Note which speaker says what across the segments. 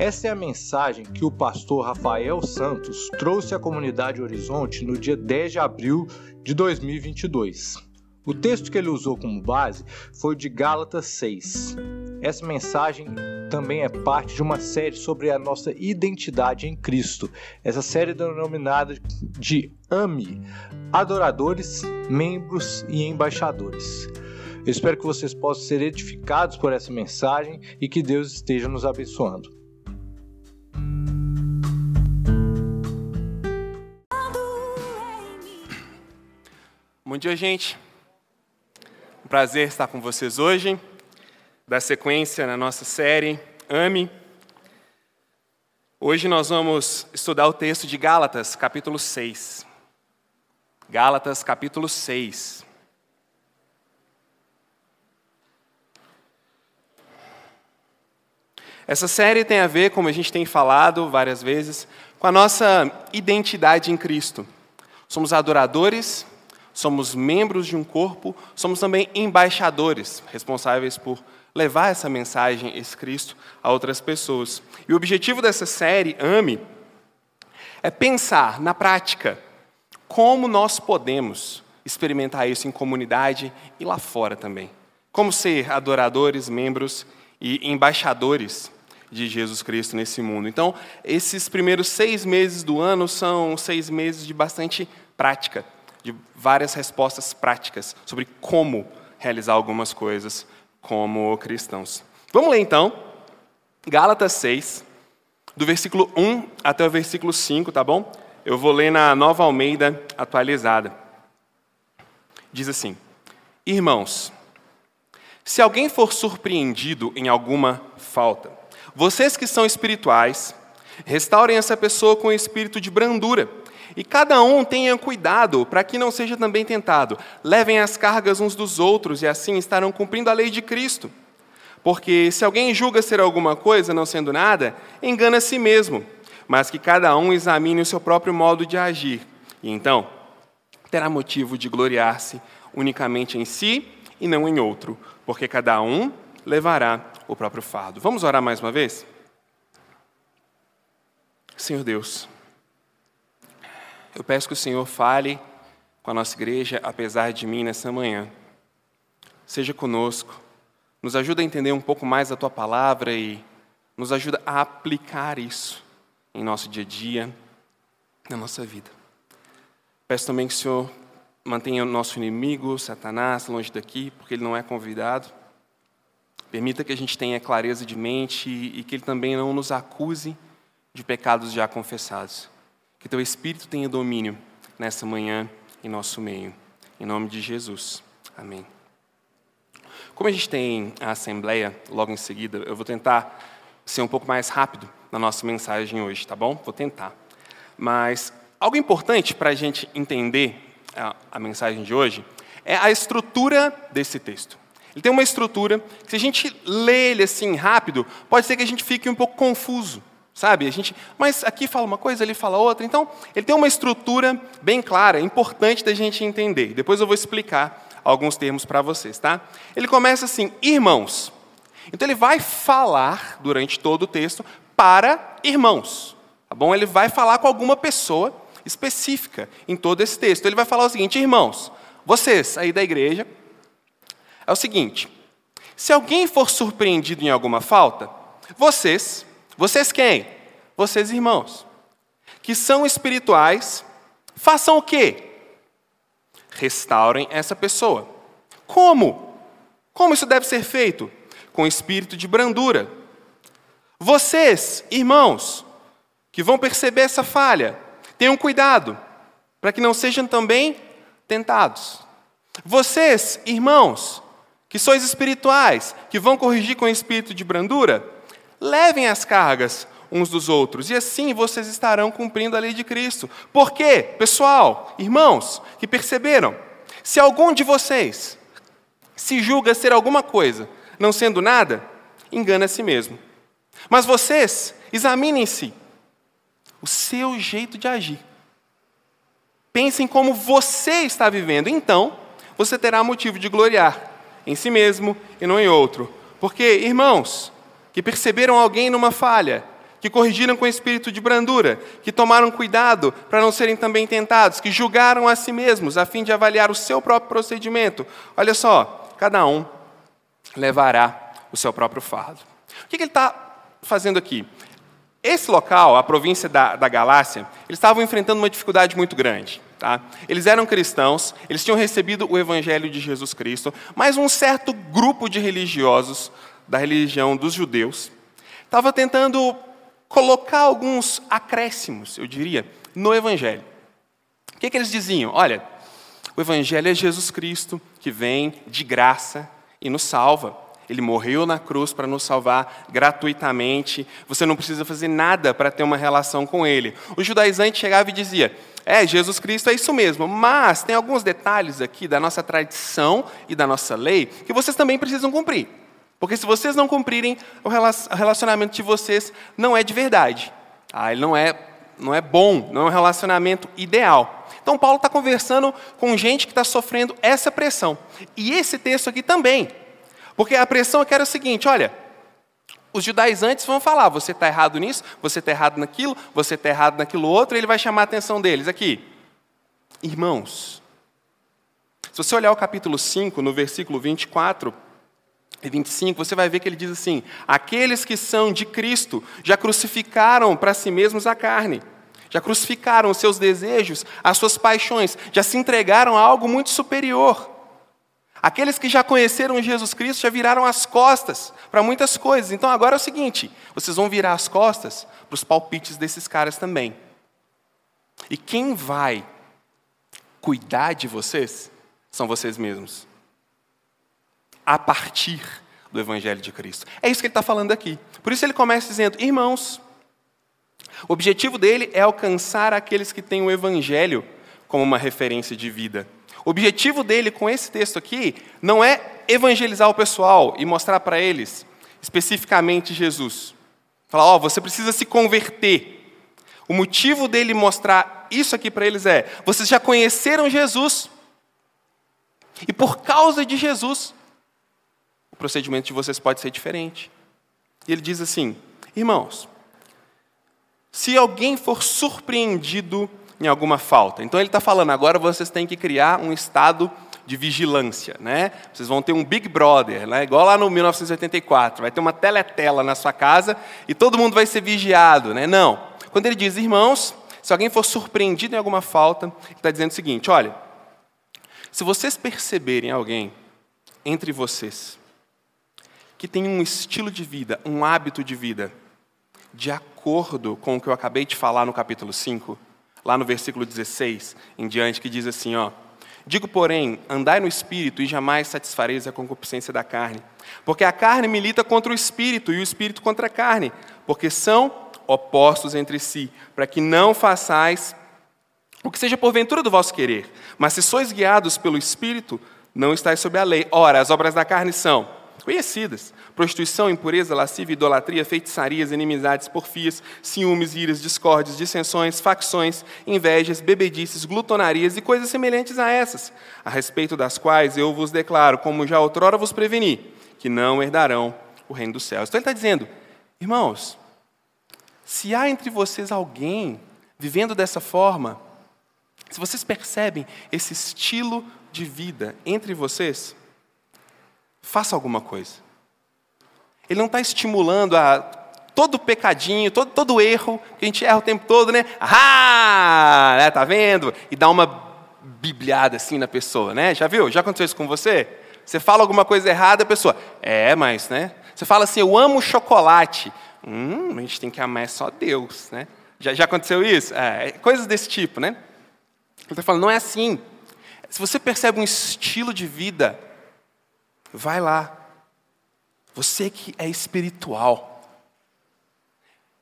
Speaker 1: Essa é a mensagem que o pastor Rafael Santos trouxe à comunidade Horizonte no dia 10 de abril de 2022. O texto que ele usou como base foi de Gálatas 6. Essa mensagem também é parte de uma série sobre a nossa identidade em Cristo. Essa série é denominada de AME Adoradores, Membros e Embaixadores. Eu espero que vocês possam ser edificados por essa mensagem e que Deus esteja nos abençoando.
Speaker 2: Bom dia, gente. Um prazer estar com vocês hoje dar sequência na nossa série Ame. Hoje nós vamos estudar o texto de Gálatas, capítulo 6. Gálatas, capítulo 6. Essa série tem a ver, como a gente tem falado várias vezes, com a nossa identidade em Cristo. Somos adoradores, somos membros de um corpo, somos também embaixadores, responsáveis por levar essa mensagem, esse Cristo, a outras pessoas. E o objetivo dessa série, Ame, é pensar na prática como nós podemos experimentar isso em comunidade e lá fora também. Como ser adoradores, membros e embaixadores de Jesus Cristo nesse mundo. Então, esses primeiros seis meses do ano são seis meses de bastante prática, de várias respostas práticas sobre como realizar algumas coisas como cristãos. Vamos ler então, Gálatas 6, do versículo 1 até o versículo 5, tá bom? Eu vou ler na nova Almeida atualizada. Diz assim: Irmãos, se alguém for surpreendido em alguma falta, vocês que são espirituais, restaurem essa pessoa com espírito de brandura e cada um tenha cuidado para que não seja também tentado. Levem as cargas uns dos outros e assim estarão cumprindo a lei de Cristo. Porque se alguém julga ser alguma coisa, não sendo nada, engana a si mesmo. Mas que cada um examine o seu próprio modo de agir. E então terá motivo de gloriar-se unicamente em si e não em outro, porque cada um levará o próprio fardo. Vamos orar mais uma vez? Senhor Deus, eu peço que o Senhor fale com a nossa igreja, apesar de mim, nessa manhã. Seja conosco, nos ajuda a entender um pouco mais a tua palavra e nos ajuda a aplicar isso em nosso dia a dia, na nossa vida. Peço também que o Senhor mantenha o nosso inimigo, Satanás, longe daqui, porque ele não é convidado. Permita que a gente tenha clareza de mente e que ele também não nos acuse de pecados já confessados. Que teu Espírito tenha domínio nessa manhã em nosso meio. Em nome de Jesus. Amém. Como a gente tem a assembleia logo em seguida, eu vou tentar ser um pouco mais rápido na nossa mensagem hoje, tá bom? Vou tentar. Mas algo importante para a gente entender a, a mensagem de hoje é a estrutura desse texto. Ele tem uma estrutura que, se a gente lê ele assim rápido, pode ser que a gente fique um pouco confuso. Sabe? A gente, mas aqui fala uma coisa, ali fala outra. Então, ele tem uma estrutura bem clara, importante da gente entender. Depois eu vou explicar alguns termos para vocês, tá? Ele começa assim: irmãos. Então ele vai falar durante todo o texto para irmãos. Tá bom? Ele vai falar com alguma pessoa específica em todo esse texto. Ele vai falar o seguinte: irmãos, vocês aí da igreja, é o seguinte: se alguém for surpreendido em alguma falta, vocês vocês quem? Vocês irmãos, que são espirituais, façam o quê? Restaurem essa pessoa. Como? Como isso deve ser feito? Com espírito de brandura. Vocês, irmãos, que vão perceber essa falha, tenham cuidado, para que não sejam também tentados. Vocês, irmãos, que sois espirituais, que vão corrigir com espírito de brandura, Levem as cargas uns dos outros, e assim vocês estarão cumprindo a lei de Cristo. Por quê? Pessoal, irmãos, que perceberam? Se algum de vocês se julga ser alguma coisa, não sendo nada, engana a si mesmo. Mas vocês, examinem-se o seu jeito de agir. Pensem como você está vivendo, então você terá motivo de gloriar em si mesmo e não em outro. Porque, irmãos, que perceberam alguém numa falha, que corrigiram com espírito de brandura, que tomaram cuidado para não serem também tentados, que julgaram a si mesmos a fim de avaliar o seu próprio procedimento. Olha só, cada um levará o seu próprio fardo. O que, ele está fazendo aqui? Esse local, a província da, da Galácia, eles estavam enfrentando uma dificuldade muito grande. Tá? Eles eram cristãos, eles tinham recebido o evangelho de Jesus Cristo, mas um certo grupo de religiosos da religião dos judeus estava tentando colocar alguns acréscimos, eu diria, no evangelho. O que, que eles diziam? Olha, o evangelho é Jesus Cristo que vem de graça e nos salva. Ele morreu na cruz para nos salvar gratuitamente. Você não precisa fazer nada para ter uma relação com Ele. O judaizante chegava e dizia: É, Jesus Cristo é isso mesmo, mas tem alguns detalhes aqui da nossa tradição e da nossa lei que vocês também precisam cumprir. Porque se vocês não cumprirem, o relacionamento de vocês não é de verdade. Ah, ele não é, não é bom, não é um relacionamento ideal. Então, Paulo está conversando com gente que está sofrendo essa pressão. E esse texto aqui também. Porque a pressão aqui era o seguinte: olha, os judaizantes vão falar, você está errado nisso, você está errado naquilo, você está errado naquilo outro, e ele vai chamar a atenção deles aqui. Irmãos, se você olhar o capítulo 5, no versículo 24 e 25, você vai ver que ele diz assim: Aqueles que são de Cristo já crucificaram para si mesmos a carne, já crucificaram os seus desejos, as suas paixões, já se entregaram a algo muito superior. Aqueles que já conheceram Jesus Cristo já viraram as costas para muitas coisas. Então agora é o seguinte: vocês vão virar as costas para os palpites desses caras também. E quem vai cuidar de vocês são vocês mesmos. A partir do Evangelho de Cristo. É isso que ele está falando aqui. Por isso ele começa dizendo: irmãos, o objetivo dele é alcançar aqueles que têm o Evangelho como uma referência de vida. O objetivo dele com esse texto aqui não é evangelizar o pessoal e mostrar para eles especificamente Jesus. Falar, ó, oh, você precisa se converter. O motivo dele mostrar isso aqui para eles é: vocês já conheceram Jesus. E por causa de Jesus, procedimento de vocês pode ser diferente. E ele diz assim: irmãos, se alguém for surpreendido em alguma falta. Então ele está falando, agora vocês têm que criar um estado de vigilância, né? Vocês vão ter um Big Brother, né? igual lá no 1984, vai ter uma teletela na sua casa e todo mundo vai ser vigiado, né? Não. Quando ele diz, irmãos, se alguém for surpreendido em alguma falta, ele está dizendo o seguinte: olha, se vocês perceberem alguém entre vocês que tem um estilo de vida, um hábito de vida, de acordo com o que eu acabei de falar no capítulo 5, lá no versículo 16 em diante, que diz assim: ó, Digo, porém, andai no espírito e jamais satisfareis a concupiscência da carne. Porque a carne milita contra o espírito e o espírito contra a carne, porque são opostos entre si, para que não façais o que seja porventura do vosso querer. Mas se sois guiados pelo espírito, não estáis sob a lei. Ora, as obras da carne são conhecidas: prostituição, impureza, lascívia, idolatria, feitiçarias, inimizades, porfias, ciúmes, iras, discórdias, dissensões, facções, invejas, bebedices, glutonarias e coisas semelhantes a essas, a respeito das quais eu vos declaro, como já outrora vos preveni, que não herdarão o reino dos céus. Então ele está dizendo, irmãos, se há entre vocês alguém vivendo dessa forma, se vocês percebem esse estilo de vida entre vocês, faça alguma coisa. Ele não está estimulando a todo pecadinho, todo, todo erro, que a gente erra o tempo todo, né? Ah, né? tá vendo? E dá uma bibliada assim na pessoa, né? Já viu? Já aconteceu isso com você? Você fala alguma coisa errada, a pessoa, é, mas, né? Você fala assim, eu amo chocolate. Hum, a gente tem que amar só Deus, né? Já, já aconteceu isso? É, coisas desse tipo, né? Ele está falando, não é assim. Se você percebe um estilo de vida Vai lá. Você que é espiritual.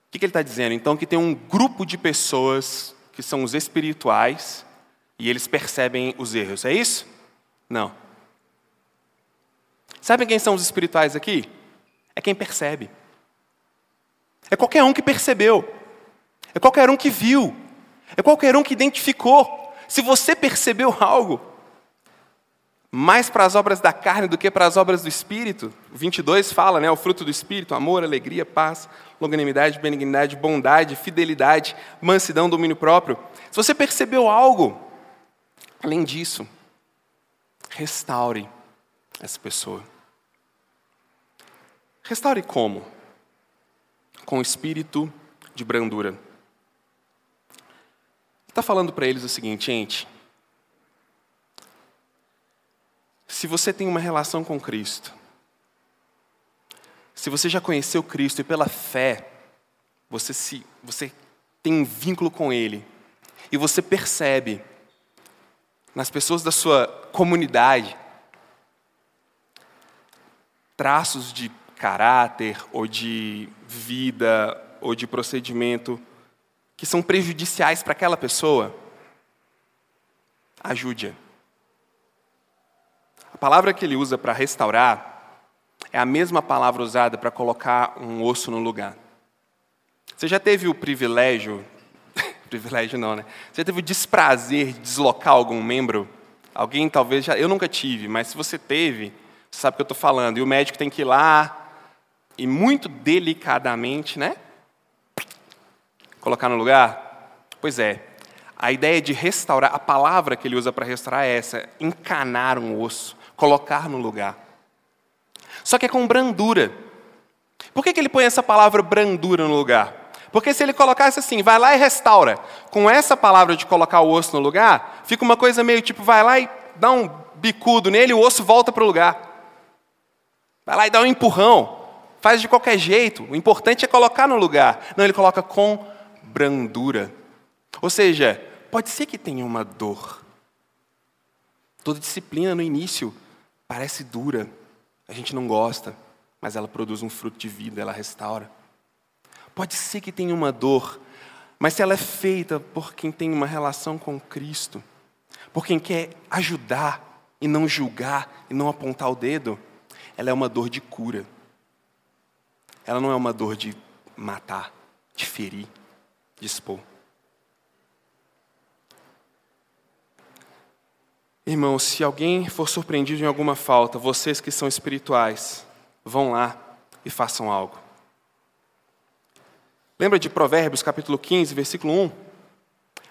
Speaker 2: O que ele está dizendo? Então, que tem um grupo de pessoas que são os espirituais e eles percebem os erros. É isso? Não. Sabe quem são os espirituais aqui? É quem percebe. É qualquer um que percebeu. É qualquer um que viu. É qualquer um que identificou. Se você percebeu algo, mais para as obras da carne do que para as obras do Espírito. O 22 fala, né, o fruto do Espírito, amor, alegria, paz, longanimidade, benignidade, bondade, fidelidade, mansidão, domínio próprio. Se você percebeu algo, além disso, restaure essa pessoa. Restaure como? Com o espírito de brandura. Está falando para eles o seguinte, gente. Se você tem uma relação com Cristo, se você já conheceu Cristo e pela fé, você, se, você tem um vínculo com Ele, e você percebe nas pessoas da sua comunidade traços de caráter ou de vida ou de procedimento que são prejudiciais para aquela pessoa, ajude-a. A palavra que ele usa para restaurar é a mesma palavra usada para colocar um osso no lugar. Você já teve o privilégio, privilégio não, né? Você já teve o desprazer de deslocar algum membro? Alguém talvez já, eu nunca tive, mas se você teve, você sabe o que eu estou falando. E o médico tem que ir lá e muito delicadamente, né? Colocar no lugar? Pois é. A ideia de restaurar, a palavra que ele usa para restaurar é essa: encanar um osso, colocar no lugar. Só que é com brandura. Por que, que ele põe essa palavra brandura no lugar? Porque se ele colocasse assim, vai lá e restaura, com essa palavra de colocar o osso no lugar, fica uma coisa meio tipo, vai lá e dá um bicudo nele o osso volta para o lugar. Vai lá e dá um empurrão, faz de qualquer jeito, o importante é colocar no lugar. Não, ele coloca com brandura. Ou seja, pode ser que tenha uma dor. Toda disciplina no início parece dura, a gente não gosta, mas ela produz um fruto de vida, ela restaura. Pode ser que tenha uma dor, mas se ela é feita por quem tem uma relação com Cristo, por quem quer ajudar e não julgar e não apontar o dedo, ela é uma dor de cura. Ela não é uma dor de matar, de ferir dispor. Irmãos, se alguém for surpreendido em alguma falta, vocês que são espirituais, vão lá e façam algo. Lembra de Provérbios capítulo 15, versículo 1?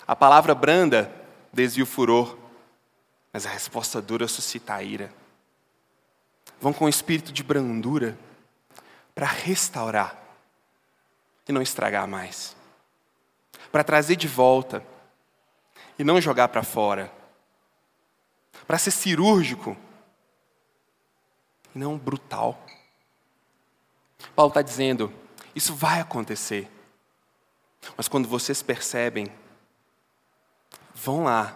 Speaker 2: A palavra branda desvia o furor, mas a resposta dura suscita a ira. Vão com o espírito de brandura para restaurar e não estragar mais para trazer de volta e não jogar para fora, para ser cirúrgico não brutal. Paulo está dizendo: isso vai acontecer, mas quando vocês percebem, vão lá,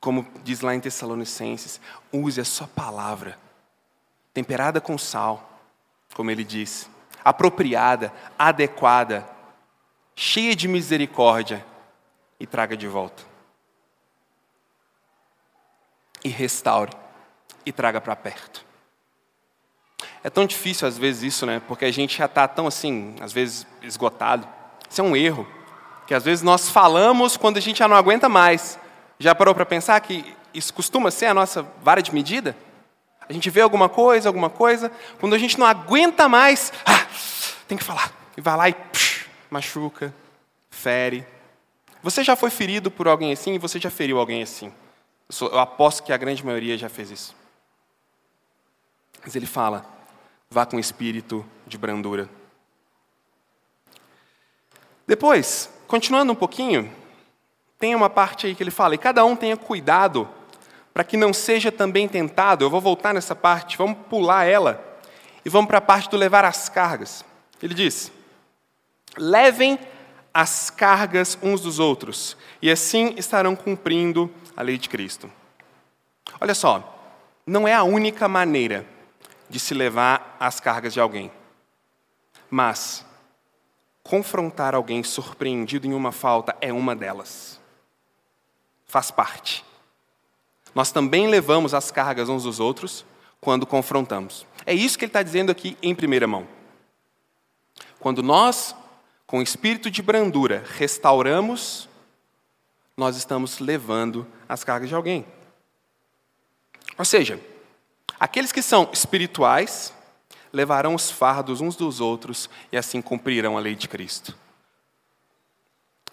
Speaker 2: como diz lá em Tessalonicenses, use a sua palavra, temperada com sal, como ele diz, apropriada, adequada cheia de misericórdia, e traga de volta. E restaure, e traga para perto. É tão difícil às vezes isso, né? Porque a gente já está tão assim, às vezes esgotado. Isso é um erro. Que às vezes nós falamos quando a gente já não aguenta mais. Já parou para pensar que isso costuma ser a nossa vara de medida? A gente vê alguma coisa, alguma coisa, quando a gente não aguenta mais, ah, tem que falar. E vai lá e machuca, fere. Você já foi ferido por alguém assim e você já feriu alguém assim. Eu aposto que a grande maioria já fez isso. Mas ele fala: vá com espírito de brandura. Depois, continuando um pouquinho, tem uma parte aí que ele fala: e cada um tenha cuidado para que não seja também tentado. Eu vou voltar nessa parte, vamos pular ela e vamos para a parte do levar as cargas. Ele diz: Levem as cargas uns dos outros, e assim estarão cumprindo a lei de Cristo. Olha só, não é a única maneira de se levar as cargas de alguém, mas confrontar alguém surpreendido em uma falta é uma delas. Faz parte. Nós também levamos as cargas uns dos outros quando confrontamos. É isso que ele está dizendo aqui em primeira mão. Quando nós com espírito de brandura, restauramos, nós estamos levando as cargas de alguém. Ou seja, aqueles que são espirituais levarão os fardos uns dos outros e assim cumprirão a lei de Cristo.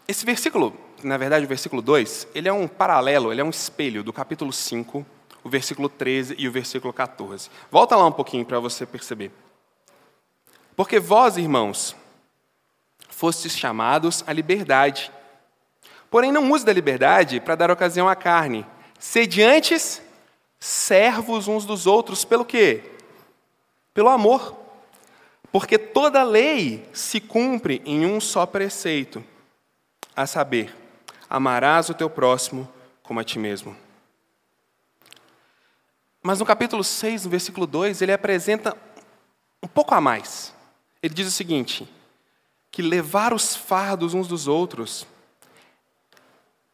Speaker 2: Esse versículo, na verdade, o versículo 2, ele é um paralelo, ele é um espelho do capítulo 5, o versículo 13 e o versículo 14. Volta lá um pouquinho para você perceber. Porque vós, irmãos, fostes chamados à liberdade. Porém, não use da liberdade para dar ocasião à carne. Sede antes servos uns dos outros, pelo quê? Pelo amor. Porque toda lei se cumpre em um só preceito a saber, amarás o teu próximo como a ti mesmo. Mas no capítulo 6, no versículo 2, ele apresenta um pouco a mais. Ele diz o seguinte: que levar os fardos uns dos outros,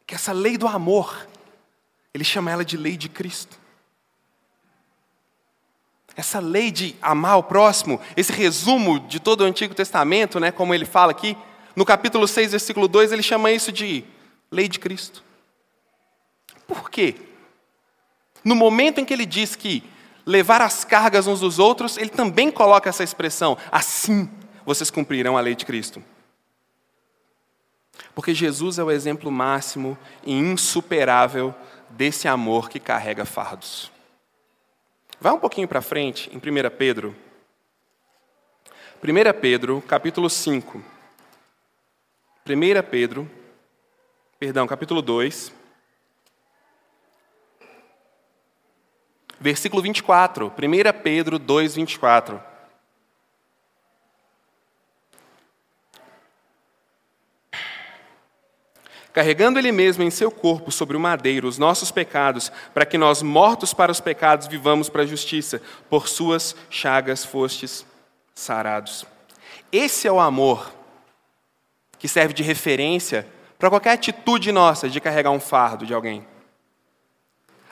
Speaker 2: que essa lei do amor, ele chama ela de lei de Cristo. Essa lei de amar o próximo, esse resumo de todo o Antigo Testamento, né, como ele fala aqui, no capítulo 6, versículo 2, ele chama isso de lei de Cristo. Por quê? No momento em que ele diz que levar as cargas uns dos outros, ele também coloca essa expressão: assim vocês cumprirão a lei de Cristo. Porque Jesus é o exemplo máximo e insuperável desse amor que carrega fardos. Vai um pouquinho para frente, em 1 Pedro. 1 Pedro, capítulo 5. 1 Pedro, perdão, capítulo 2, versículo 24. 1 Pedro 2, 24. Carregando Ele mesmo em seu corpo sobre o madeiro os nossos pecados, para que nós, mortos para os pecados, vivamos para a justiça. Por Suas chagas fostes sarados. Esse é o amor que serve de referência para qualquer atitude nossa de carregar um fardo de alguém.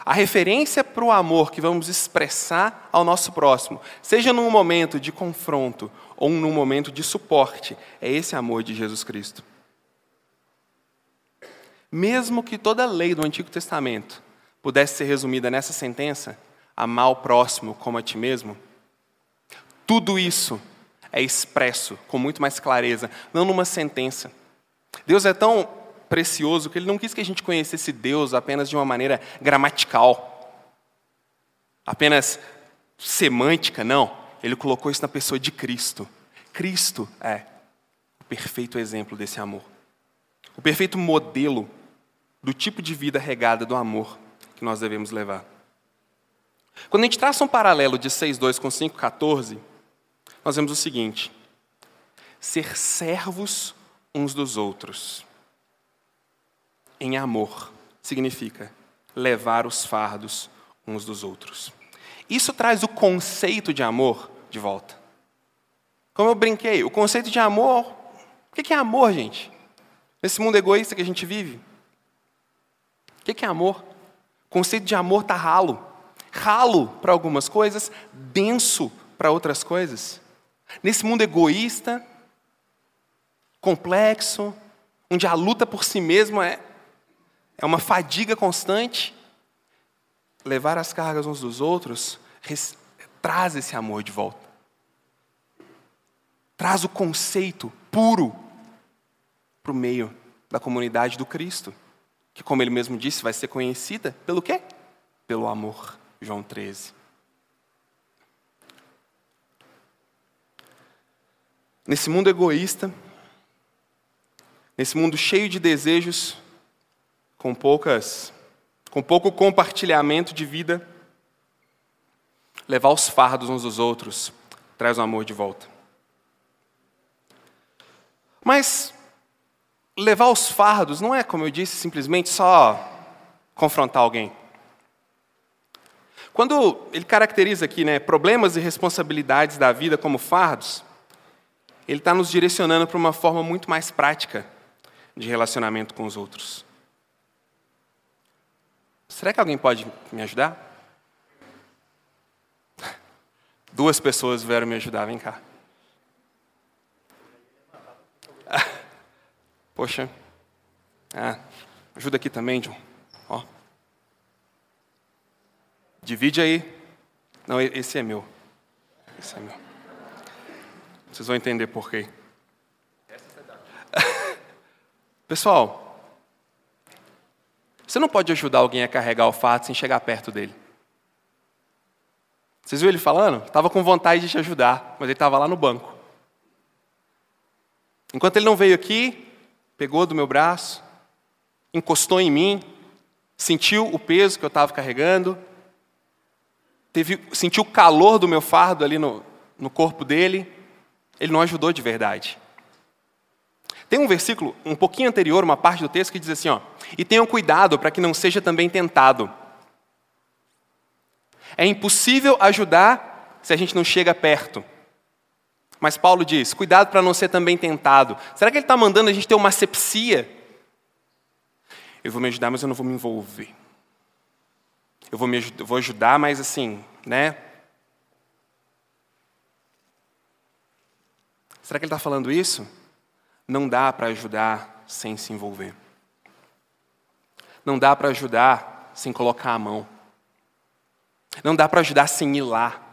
Speaker 2: A referência para o amor que vamos expressar ao nosso próximo, seja num momento de confronto ou num momento de suporte, é esse amor de Jesus Cristo. Mesmo que toda a lei do Antigo Testamento pudesse ser resumida nessa sentença, amar o próximo como a ti mesmo, tudo isso é expresso com muito mais clareza, não numa sentença. Deus é tão precioso que Ele não quis que a gente conhecesse Deus apenas de uma maneira gramatical, apenas semântica, não. Ele colocou isso na pessoa de Cristo. Cristo é o perfeito exemplo desse amor, o perfeito modelo do tipo de vida regada do amor que nós devemos levar. Quando a gente traça um paralelo de 6,2 com 5,14, nós vemos o seguinte: ser servos uns dos outros. Em amor significa levar os fardos uns dos outros. Isso traz o conceito de amor de volta. Como eu brinquei, o conceito de amor. O que é amor, gente? Nesse mundo egoísta que a gente vive? O que é amor? O conceito de amor está ralo. Ralo para algumas coisas, denso para outras coisas. Nesse mundo egoísta, complexo, onde a luta por si mesmo é, é uma fadiga constante, levar as cargas uns dos outros res, traz esse amor de volta. Traz o conceito puro para o meio da comunidade do Cristo, que, como ele mesmo disse, vai ser conhecida pelo quê? Pelo amor. João 13. Nesse mundo egoísta, nesse mundo cheio de desejos, com poucas, com pouco compartilhamento de vida, levar os fardos uns dos outros traz o amor de volta. Mas levar os fardos não é, como eu disse, simplesmente só confrontar alguém. Quando ele caracteriza aqui né, problemas e responsabilidades da vida como fardos, ele está nos direcionando para uma forma muito mais prática de relacionamento com os outros. Será que alguém pode me ajudar? Duas pessoas vieram me ajudar, vem cá. Poxa. Ah, ajuda aqui também, John. Ó. Divide aí. Não, esse é meu. Esse é meu. Vocês vão entender por quê. Pessoal, você não pode ajudar alguém a carregar o fato sem chegar perto dele. Vocês viram ele falando? Estava com vontade de te ajudar, mas ele estava lá no banco. Enquanto ele não veio aqui, pegou do meu braço, encostou em mim, sentiu o peso que eu estava carregando, teve, sentiu o calor do meu fardo ali no, no corpo dele, ele não ajudou de verdade. Tem um versículo um pouquinho anterior, uma parte do texto que diz assim: ó, e tenham cuidado para que não seja também tentado. É impossível ajudar se a gente não chega perto. Mas Paulo diz: cuidado para não ser também tentado. Será que ele está mandando a gente ter uma asepsia? Eu vou me ajudar, mas eu não vou me envolver. Eu vou, me, vou ajudar, mas assim, né? Será que ele está falando isso? Não dá para ajudar sem se envolver. Não dá para ajudar sem colocar a mão. Não dá para ajudar sem ir lá.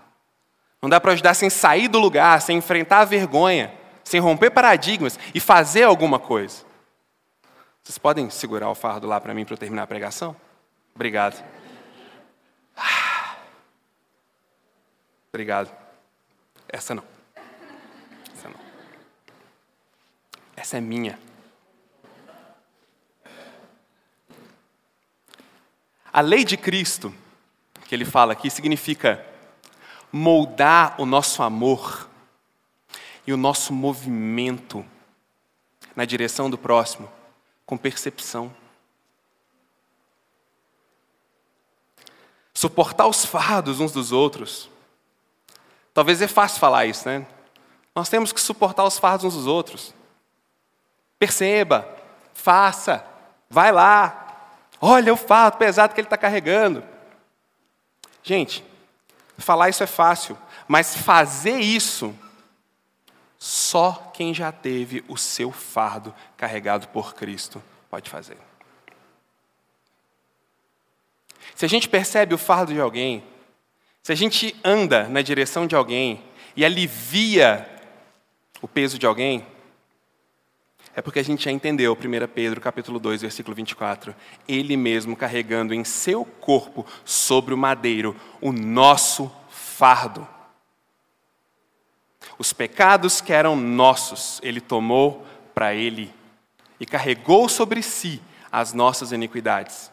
Speaker 2: Não dá para ajudar sem sair do lugar, sem enfrentar a vergonha, sem romper paradigmas e fazer alguma coisa. Vocês podem segurar o fardo lá para mim para eu terminar a pregação? Obrigado. Obrigado. Essa não. Essa não. Essa é minha. A lei de Cristo, que ele fala aqui, significa moldar o nosso amor e o nosso movimento na direção do próximo com percepção. Suportar os fardos uns dos outros Talvez é fácil falar isso, né? Nós temos que suportar os fardos uns dos outros. Perceba, faça, vai lá, olha o fardo pesado que ele está carregando. Gente, falar isso é fácil, mas fazer isso, só quem já teve o seu fardo carregado por Cristo pode fazer. Se a gente percebe o fardo de alguém, se a gente anda na direção de alguém e alivia o peso de alguém, é porque a gente já entendeu 1 Pedro capítulo 2, versículo 24. Ele mesmo carregando em seu corpo sobre o madeiro o nosso fardo. Os pecados que eram nossos, ele tomou para ele e carregou sobre si as nossas iniquidades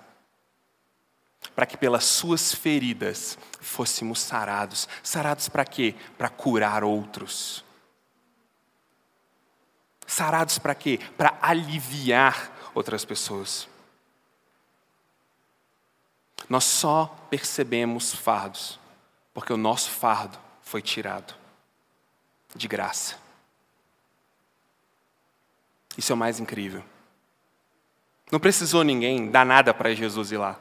Speaker 2: para que pelas suas feridas fôssemos sarados. Sarados para quê? Para curar outros. Sarados para quê? Para aliviar outras pessoas. Nós só percebemos fardos porque o nosso fardo foi tirado de graça. Isso é o mais incrível. Não precisou ninguém dar nada para Jesus ir lá.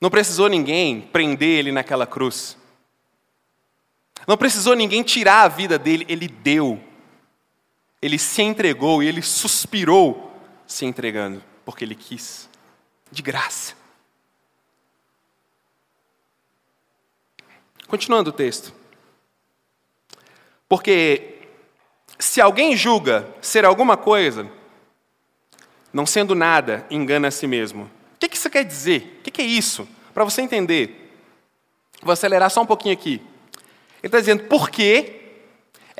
Speaker 2: Não precisou ninguém prender ele naquela cruz. Não precisou ninguém tirar a vida dele, ele deu. Ele se entregou e ele suspirou se entregando, porque ele quis, de graça. Continuando o texto. Porque se alguém julga ser alguma coisa, não sendo nada, engana a si mesmo que, que isso quer dizer? O que, que é isso? Para você entender, vou acelerar só um pouquinho aqui. Ele está dizendo, porque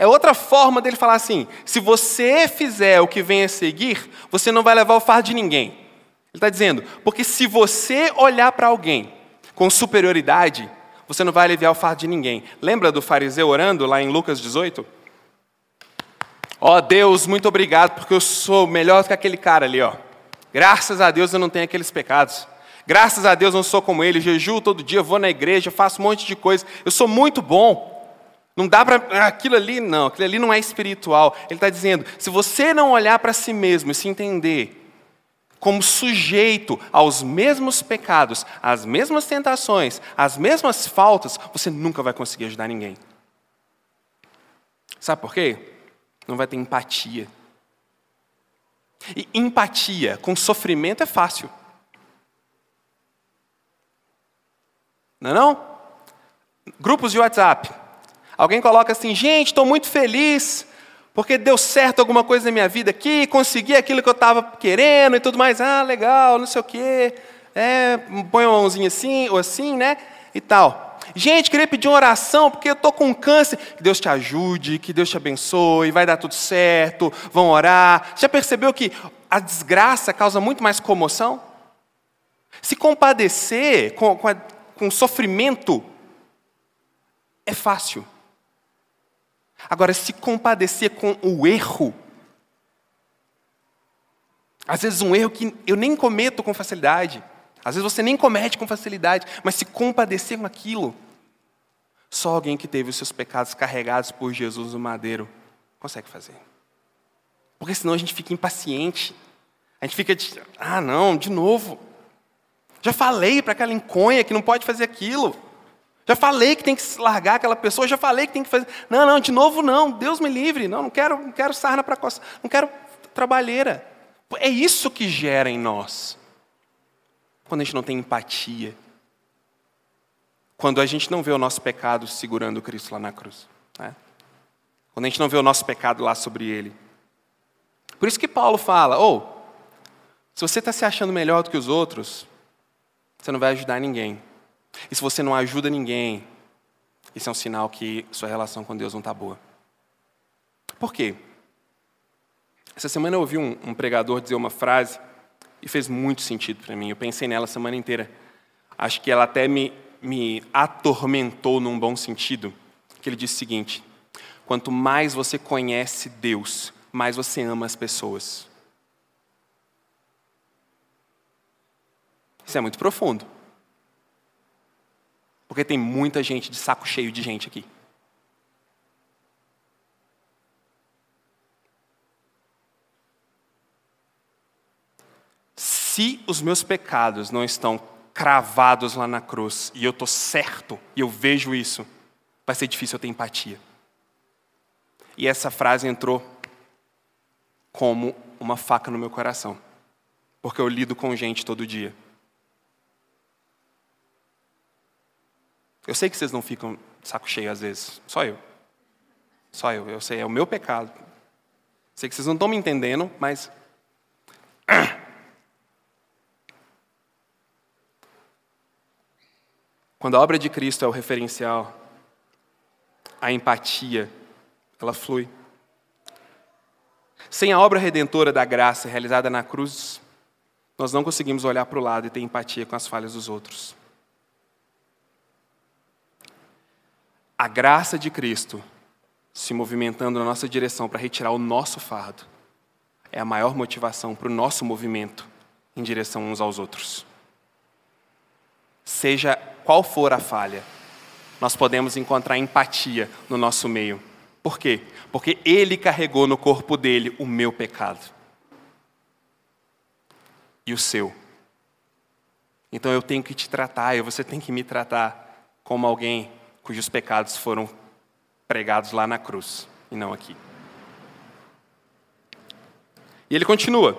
Speaker 2: é outra forma dele falar assim: se você fizer o que vem a seguir, você não vai levar o fardo de ninguém. Ele está dizendo, porque se você olhar para alguém com superioridade, você não vai aliviar o fardo de ninguém. Lembra do fariseu orando lá em Lucas 18? Ó oh, Deus, muito obrigado, porque eu sou melhor que aquele cara ali, ó. Graças a Deus eu não tenho aqueles pecados. Graças a Deus eu não sou como ele, jejuo todo dia, vou na igreja, faço um monte de coisa. Eu sou muito bom. Não dá para. Ah, aquilo ali, não, aquilo ali não é espiritual. Ele está dizendo: se você não olhar para si mesmo e se entender como sujeito aos mesmos pecados, às mesmas tentações, às mesmas faltas, você nunca vai conseguir ajudar ninguém. Sabe por quê? Não vai ter empatia. E empatia com sofrimento é fácil. Não é não? Grupos de WhatsApp. Alguém coloca assim, gente, estou muito feliz, porque deu certo alguma coisa na minha vida aqui, consegui aquilo que eu estava querendo e tudo mais. Ah, legal, não sei o quê. É, põe uma mãozinha assim, ou assim, né? E tal. Gente, queria pedir uma oração porque eu estou com câncer. Que Deus te ajude, que Deus te abençoe, vai dar tudo certo, vão orar. Já percebeu que a desgraça causa muito mais comoção? Se compadecer com, com, a, com sofrimento é fácil. Agora, se compadecer com o erro, às vezes um erro que eu nem cometo com facilidade, às vezes você nem comete com facilidade, mas se compadecer com aquilo, só alguém que teve os seus pecados carregados por Jesus no madeiro consegue fazer. Porque senão a gente fica impaciente. A gente fica de, ah, não, de novo. Já falei para aquela enconha que não pode fazer aquilo. Já falei que tem que largar aquela pessoa, já falei que tem que fazer. Não, não, de novo não, Deus me livre. Não, não quero, não quero sarna para costa, não quero trabalheira. É isso que gera em nós quando a gente não tem empatia, quando a gente não vê o nosso pecado segurando Cristo lá na cruz, né? quando a gente não vê o nosso pecado lá sobre Ele. Por isso que Paulo fala: ou, oh, se você está se achando melhor do que os outros, você não vai ajudar ninguém. E se você não ajuda ninguém, isso é um sinal que sua relação com Deus não está boa. Por quê? Essa semana eu ouvi um, um pregador dizer uma frase e fez muito sentido para mim. Eu pensei nela a semana inteira. Acho que ela até me, me atormentou num bom sentido. Que ele disse o seguinte: quanto mais você conhece Deus, mais você ama as pessoas. Isso é muito profundo. Porque tem muita gente de saco cheio de gente aqui. se os meus pecados não estão cravados lá na cruz e eu estou certo e eu vejo isso, vai ser difícil eu ter empatia. E essa frase entrou como uma faca no meu coração, porque eu lido com gente todo dia. Eu sei que vocês não ficam saco cheio às vezes, só eu. Só eu, eu sei, é o meu pecado. Sei que vocês não estão me entendendo, mas Quando a obra de Cristo é o referencial, a empatia, ela flui. Sem a obra redentora da graça realizada na cruz, nós não conseguimos olhar para o lado e ter empatia com as falhas dos outros. A graça de Cristo se movimentando na nossa direção para retirar o nosso fardo é a maior motivação para o nosso movimento em direção uns aos outros. Seja qual for a falha, nós podemos encontrar empatia no nosso meio. Por quê? Porque Ele carregou no corpo dele o meu pecado e o seu. Então eu tenho que te tratar, e você tem que me tratar como alguém cujos pecados foram pregados lá na cruz e não aqui. E ele continua: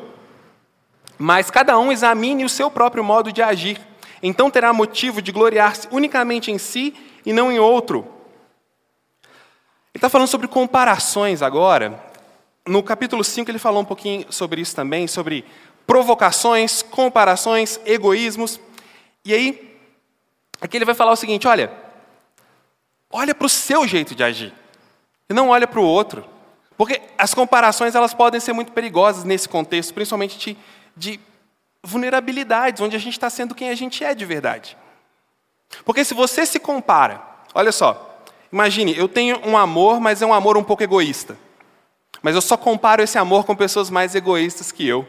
Speaker 2: Mas cada um examine o seu próprio modo de agir então terá motivo de gloriar-se unicamente em si e não em outro. Ele está falando sobre comparações agora. No capítulo 5 ele falou um pouquinho sobre isso também, sobre provocações, comparações, egoísmos. E aí, aqui ele vai falar o seguinte: olha, olha para o seu jeito de agir, e não olha para o outro. Porque as comparações elas podem ser muito perigosas nesse contexto, principalmente de, de vulnerabilidades, onde a gente está sendo quem a gente é de verdade. Porque se você se compara, olha só, imagine, eu tenho um amor, mas é um amor um pouco egoísta. Mas eu só comparo esse amor com pessoas mais egoístas que eu.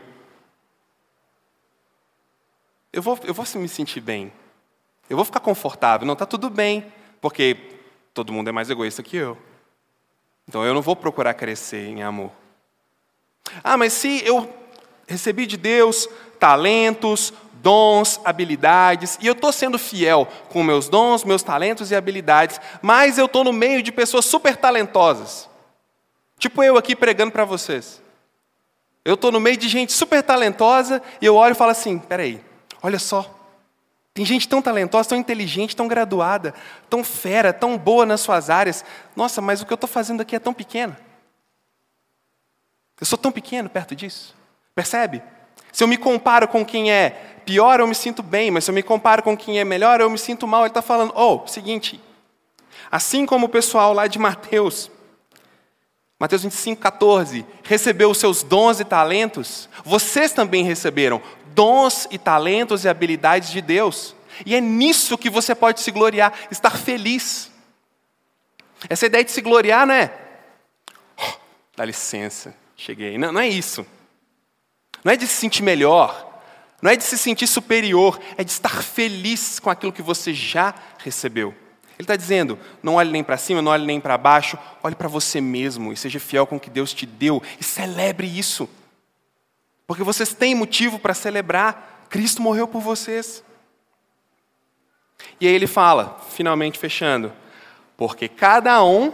Speaker 2: Eu vou, eu vou me sentir bem. Eu vou ficar confortável. Não, está tudo bem, porque todo mundo é mais egoísta que eu. Então eu não vou procurar crescer em amor. Ah, mas se eu recebi de Deus talentos, dons, habilidades, e eu estou sendo fiel com meus dons, meus talentos e habilidades, mas eu estou no meio de pessoas super talentosas. Tipo eu aqui pregando para vocês. Eu estou no meio de gente super talentosa e eu olho e falo assim: peraí, olha só, Tem gente tão talentosa, tão inteligente, tão graduada, tão fera, tão boa nas suas áreas. Nossa, mas o que eu estou fazendo aqui é tão pequeno. Eu sou tão pequeno perto disso. Percebe? Se eu me comparo com quem é pior, eu me sinto bem, mas se eu me comparo com quem é melhor, eu me sinto mal. Ele está falando, oh, seguinte, assim como o pessoal lá de Mateus, Mateus 25, 14, recebeu os seus dons e talentos, vocês também receberam dons e talentos e habilidades de Deus. E é nisso que você pode se gloriar, estar feliz. Essa ideia de se gloriar não é, oh, dá licença, cheguei. Não, não é isso. Não é de se sentir melhor, não é de se sentir superior, é de estar feliz com aquilo que você já recebeu. Ele está dizendo: não olhe nem para cima, não olhe nem para baixo, olhe para você mesmo e seja fiel com o que Deus te deu e celebre isso. Porque vocês têm motivo para celebrar, Cristo morreu por vocês. E aí ele fala, finalmente fechando: porque cada um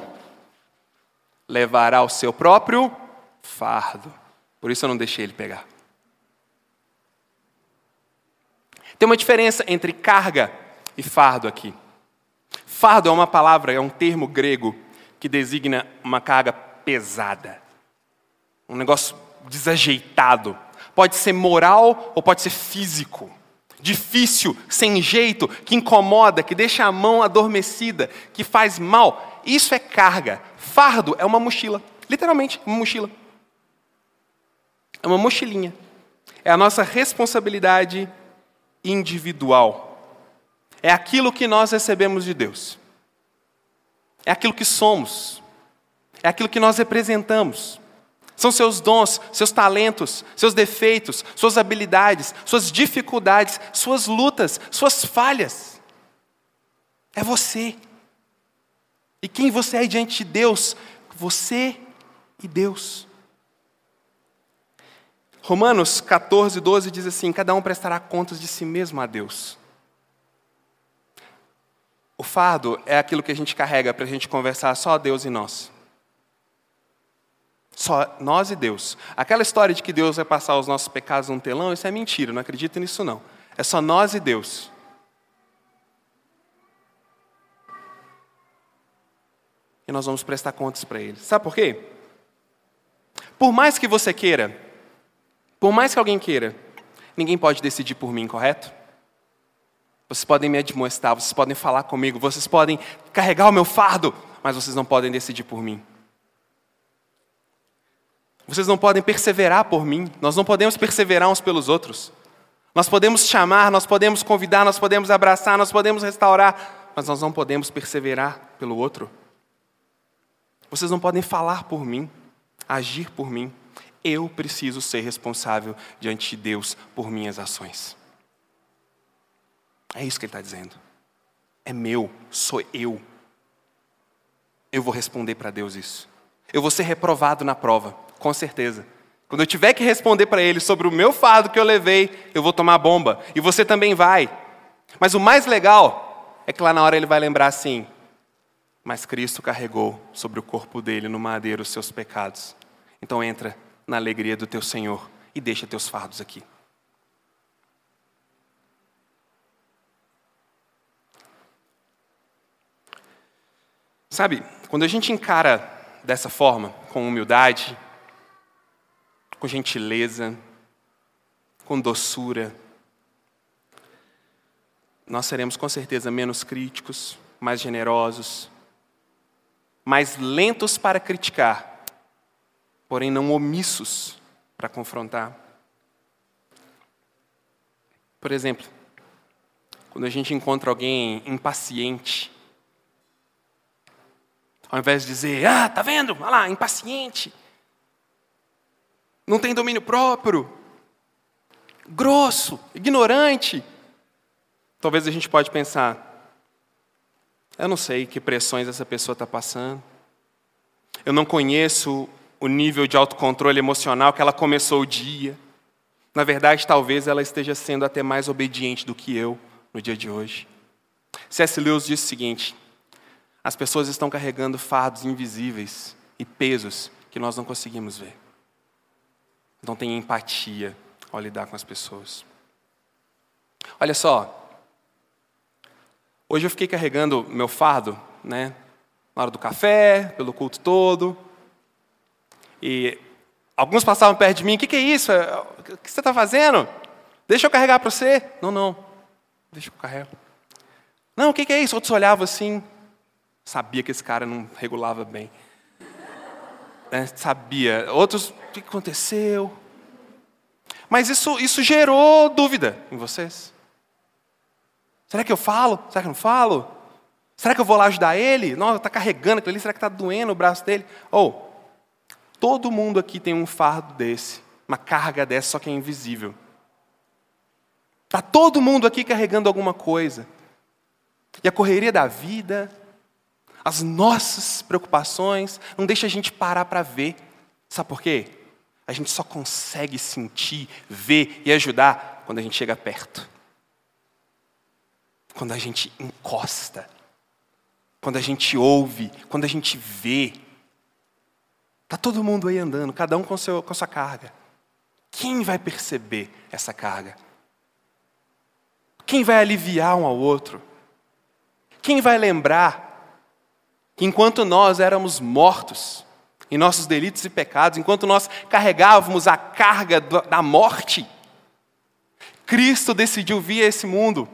Speaker 2: levará o seu próprio fardo. Por isso eu não deixei ele pegar. Tem uma diferença entre carga e fardo aqui. Fardo é uma palavra, é um termo grego que designa uma carga pesada, um negócio desajeitado. Pode ser moral ou pode ser físico. Difícil, sem jeito, que incomoda, que deixa a mão adormecida, que faz mal. Isso é carga. Fardo é uma mochila, literalmente, uma mochila. É uma mochilinha. É a nossa responsabilidade individual. É aquilo que nós recebemos de Deus. É aquilo que somos. É aquilo que nós representamos. São seus dons, seus talentos, seus defeitos, suas habilidades, suas dificuldades, suas lutas, suas falhas. É você. E quem você é diante de Deus? Você e Deus. Romanos 14, 12 diz assim: Cada um prestará contas de si mesmo a Deus. O fardo é aquilo que a gente carrega para a gente conversar só Deus e nós. Só nós e Deus. Aquela história de que Deus vai passar os nossos pecados num telão, isso é mentira, não acredito nisso não. É só nós e Deus. E nós vamos prestar contas para Ele. Sabe por quê? Por mais que você queira por mais que alguém queira, ninguém pode decidir por mim, correto? Vocês podem me admoestar, vocês podem falar comigo, vocês podem carregar o meu fardo, mas vocês não podem decidir por mim. Vocês não podem perseverar por mim, nós não podemos perseverar uns pelos outros. Nós podemos chamar, nós podemos convidar, nós podemos abraçar, nós podemos restaurar, mas nós não podemos perseverar pelo outro. Vocês não podem falar por mim, agir por mim. Eu preciso ser responsável diante de Deus por minhas ações. É isso que ele está dizendo. É meu, sou eu. Eu vou responder para Deus isso. Eu vou ser reprovado na prova, com certeza. Quando eu tiver que responder para Ele sobre o meu fardo que eu levei, eu vou tomar bomba. E você também vai. Mas o mais legal é que lá na hora ele vai lembrar assim: Mas Cristo carregou sobre o corpo dele no madeiro os seus pecados. Então entra na alegria do teu Senhor e deixa teus fardos aqui. Sabe, quando a gente encara dessa forma, com humildade, com gentileza, com doçura, nós seremos com certeza menos críticos, mais generosos, mais lentos para criticar porém não omissos para confrontar. Por exemplo, quando a gente encontra alguém impaciente, ao invés de dizer, ah, tá vendo? Olha lá, impaciente, não tem domínio próprio, grosso, ignorante, talvez a gente pode pensar, eu não sei que pressões essa pessoa está passando, eu não conheço o nível de autocontrole emocional que ela começou o dia. Na verdade, talvez ela esteja sendo até mais obediente do que eu no dia de hoje. C.S. Lewis disse o seguinte: as pessoas estão carregando fardos invisíveis e pesos que nós não conseguimos ver. Não tem empatia ao lidar com as pessoas. Olha só, Hoje eu fiquei carregando meu fardo, né? Na hora do café, pelo culto todo. E alguns passavam perto de mim: o que, que é isso? O que você está fazendo? Deixa eu carregar para você. Não, não. Deixa eu carregar. Não, o que, que é isso? Outros olhavam assim. Sabia que esse cara não regulava bem. É, sabia. Outros, o que aconteceu? Mas isso, isso gerou dúvida em vocês. Será que eu falo? Será que eu não falo? Será que eu vou lá ajudar ele? Não, está carregando aquilo ali, será que está doendo o braço dele? Ou, oh, todo mundo aqui tem um fardo desse, uma carga dessa, só que é invisível. Está todo mundo aqui carregando alguma coisa. E a correria da vida, as nossas preocupações, não deixa a gente parar para ver. Sabe por quê? A gente só consegue sentir, ver e ajudar quando a gente chega perto quando a gente encosta, quando a gente ouve, quando a gente vê. Está todo mundo aí andando, cada um com, seu, com a sua carga. Quem vai perceber essa carga? Quem vai aliviar um ao outro? Quem vai lembrar que enquanto nós éramos mortos em nossos delitos e pecados, enquanto nós carregávamos a carga da morte, Cristo decidiu vir a esse mundo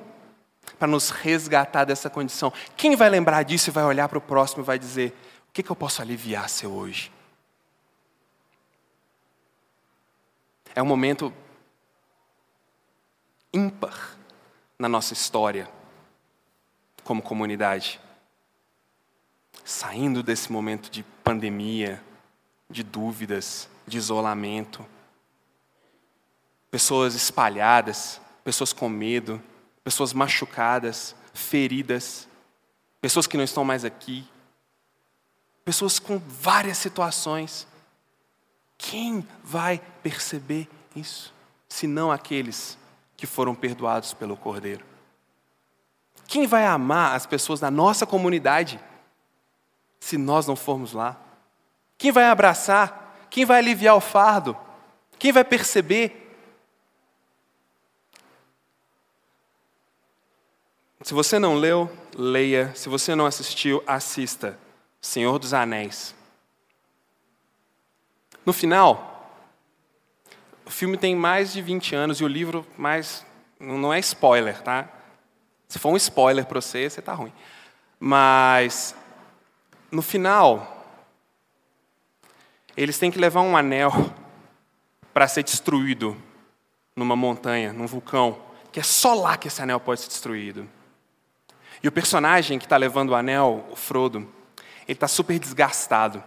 Speaker 2: para nos resgatar dessa condição. Quem vai lembrar disso e vai olhar para o próximo e vai dizer: o que, que eu posso aliviar seu hoje? É um momento ímpar na nossa história como comunidade. Saindo desse momento de pandemia, de dúvidas, de isolamento, pessoas espalhadas, pessoas com medo, pessoas machucadas, feridas, pessoas que não estão mais aqui, pessoas com várias situações. Quem vai perceber isso, se não aqueles que foram perdoados pelo Cordeiro? Quem vai amar as pessoas da nossa comunidade, se nós não formos lá? Quem vai abraçar? Quem vai aliviar o fardo? Quem vai perceber Se você não leu, leia. Se você não assistiu, assista. Senhor dos Anéis. No final, o filme tem mais de 20 anos e o livro mais. Não é spoiler, tá? Se for um spoiler para você, você está ruim. Mas, no final, eles têm que levar um anel para ser destruído numa montanha, num vulcão, que é só lá que esse anel pode ser destruído. E o personagem que está levando o anel, o Frodo, ele está super desgastado.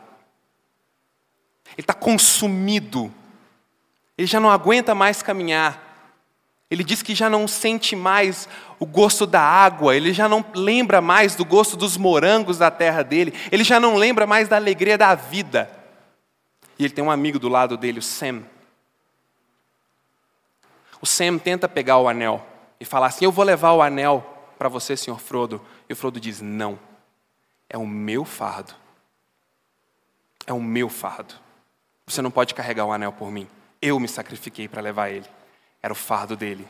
Speaker 2: Ele está consumido. Ele já não aguenta mais caminhar. Ele diz que já não sente mais o gosto da água, ele já não lembra mais do gosto dos morangos da terra dele, ele já não lembra mais da alegria da vida. E ele tem um amigo do lado dele, o Sam. O Sam tenta pegar o anel e falar assim: Eu vou levar o anel para você, senhor Frodo. E o Frodo diz: Não, é o meu fardo. É o meu fardo. Você não pode carregar o anel por mim. Eu me sacrifiquei para levar ele. Era o fardo dele.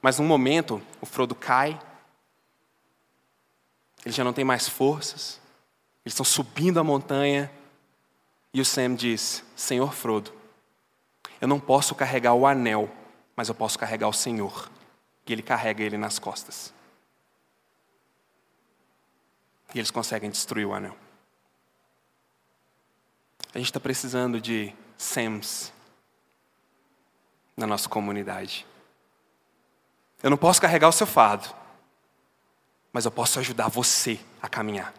Speaker 2: Mas num momento, o Frodo cai. Ele já não tem mais forças. Eles estão subindo a montanha. E o Sam diz: Senhor Frodo, eu não posso carregar o anel, mas eu posso carregar o Senhor e ele carrega ele nas costas. E eles conseguem destruir o anel. A gente está precisando de SEMS na nossa comunidade. Eu não posso carregar o seu fardo, mas eu posso ajudar você a caminhar.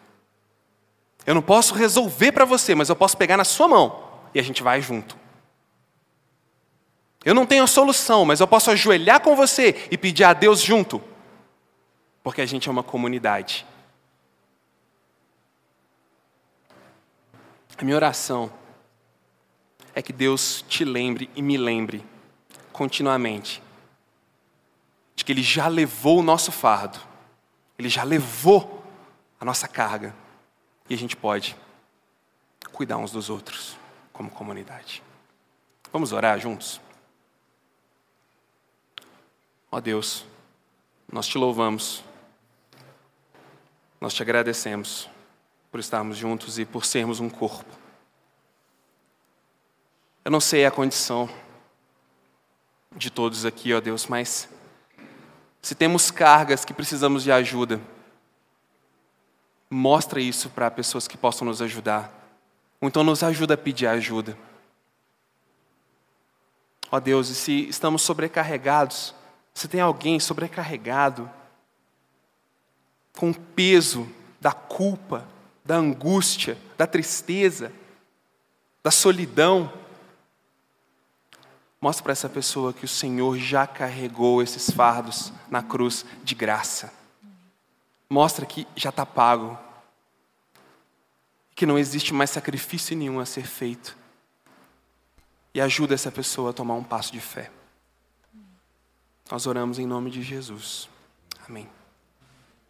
Speaker 2: Eu não posso resolver para você, mas eu posso pegar na sua mão e a gente vai junto. Eu não tenho a solução, mas eu posso ajoelhar com você e pedir a Deus junto, porque a gente é uma comunidade. A minha oração é que Deus te lembre e me lembre continuamente de que Ele já levou o nosso fardo, Ele já levou a nossa carga e a gente pode cuidar uns dos outros como comunidade. Vamos orar juntos? Ó Deus, nós te louvamos Nós te agradecemos por estarmos juntos e por sermos um corpo. Eu não sei a condição de todos aqui, ó Deus, mas se temos cargas que precisamos de ajuda, mostra isso para pessoas que possam nos ajudar. Ou então nos ajuda a pedir ajuda. Ó Deus, e se estamos sobrecarregados, se tem alguém sobrecarregado, com o peso da culpa, da angústia, da tristeza, da solidão, mostra para essa pessoa que o Senhor já carregou esses fardos na cruz de graça. Mostra que já está pago, que não existe mais sacrifício nenhum a ser feito. E ajuda essa pessoa a tomar um passo de fé. Nós oramos em nome de Jesus. Amém.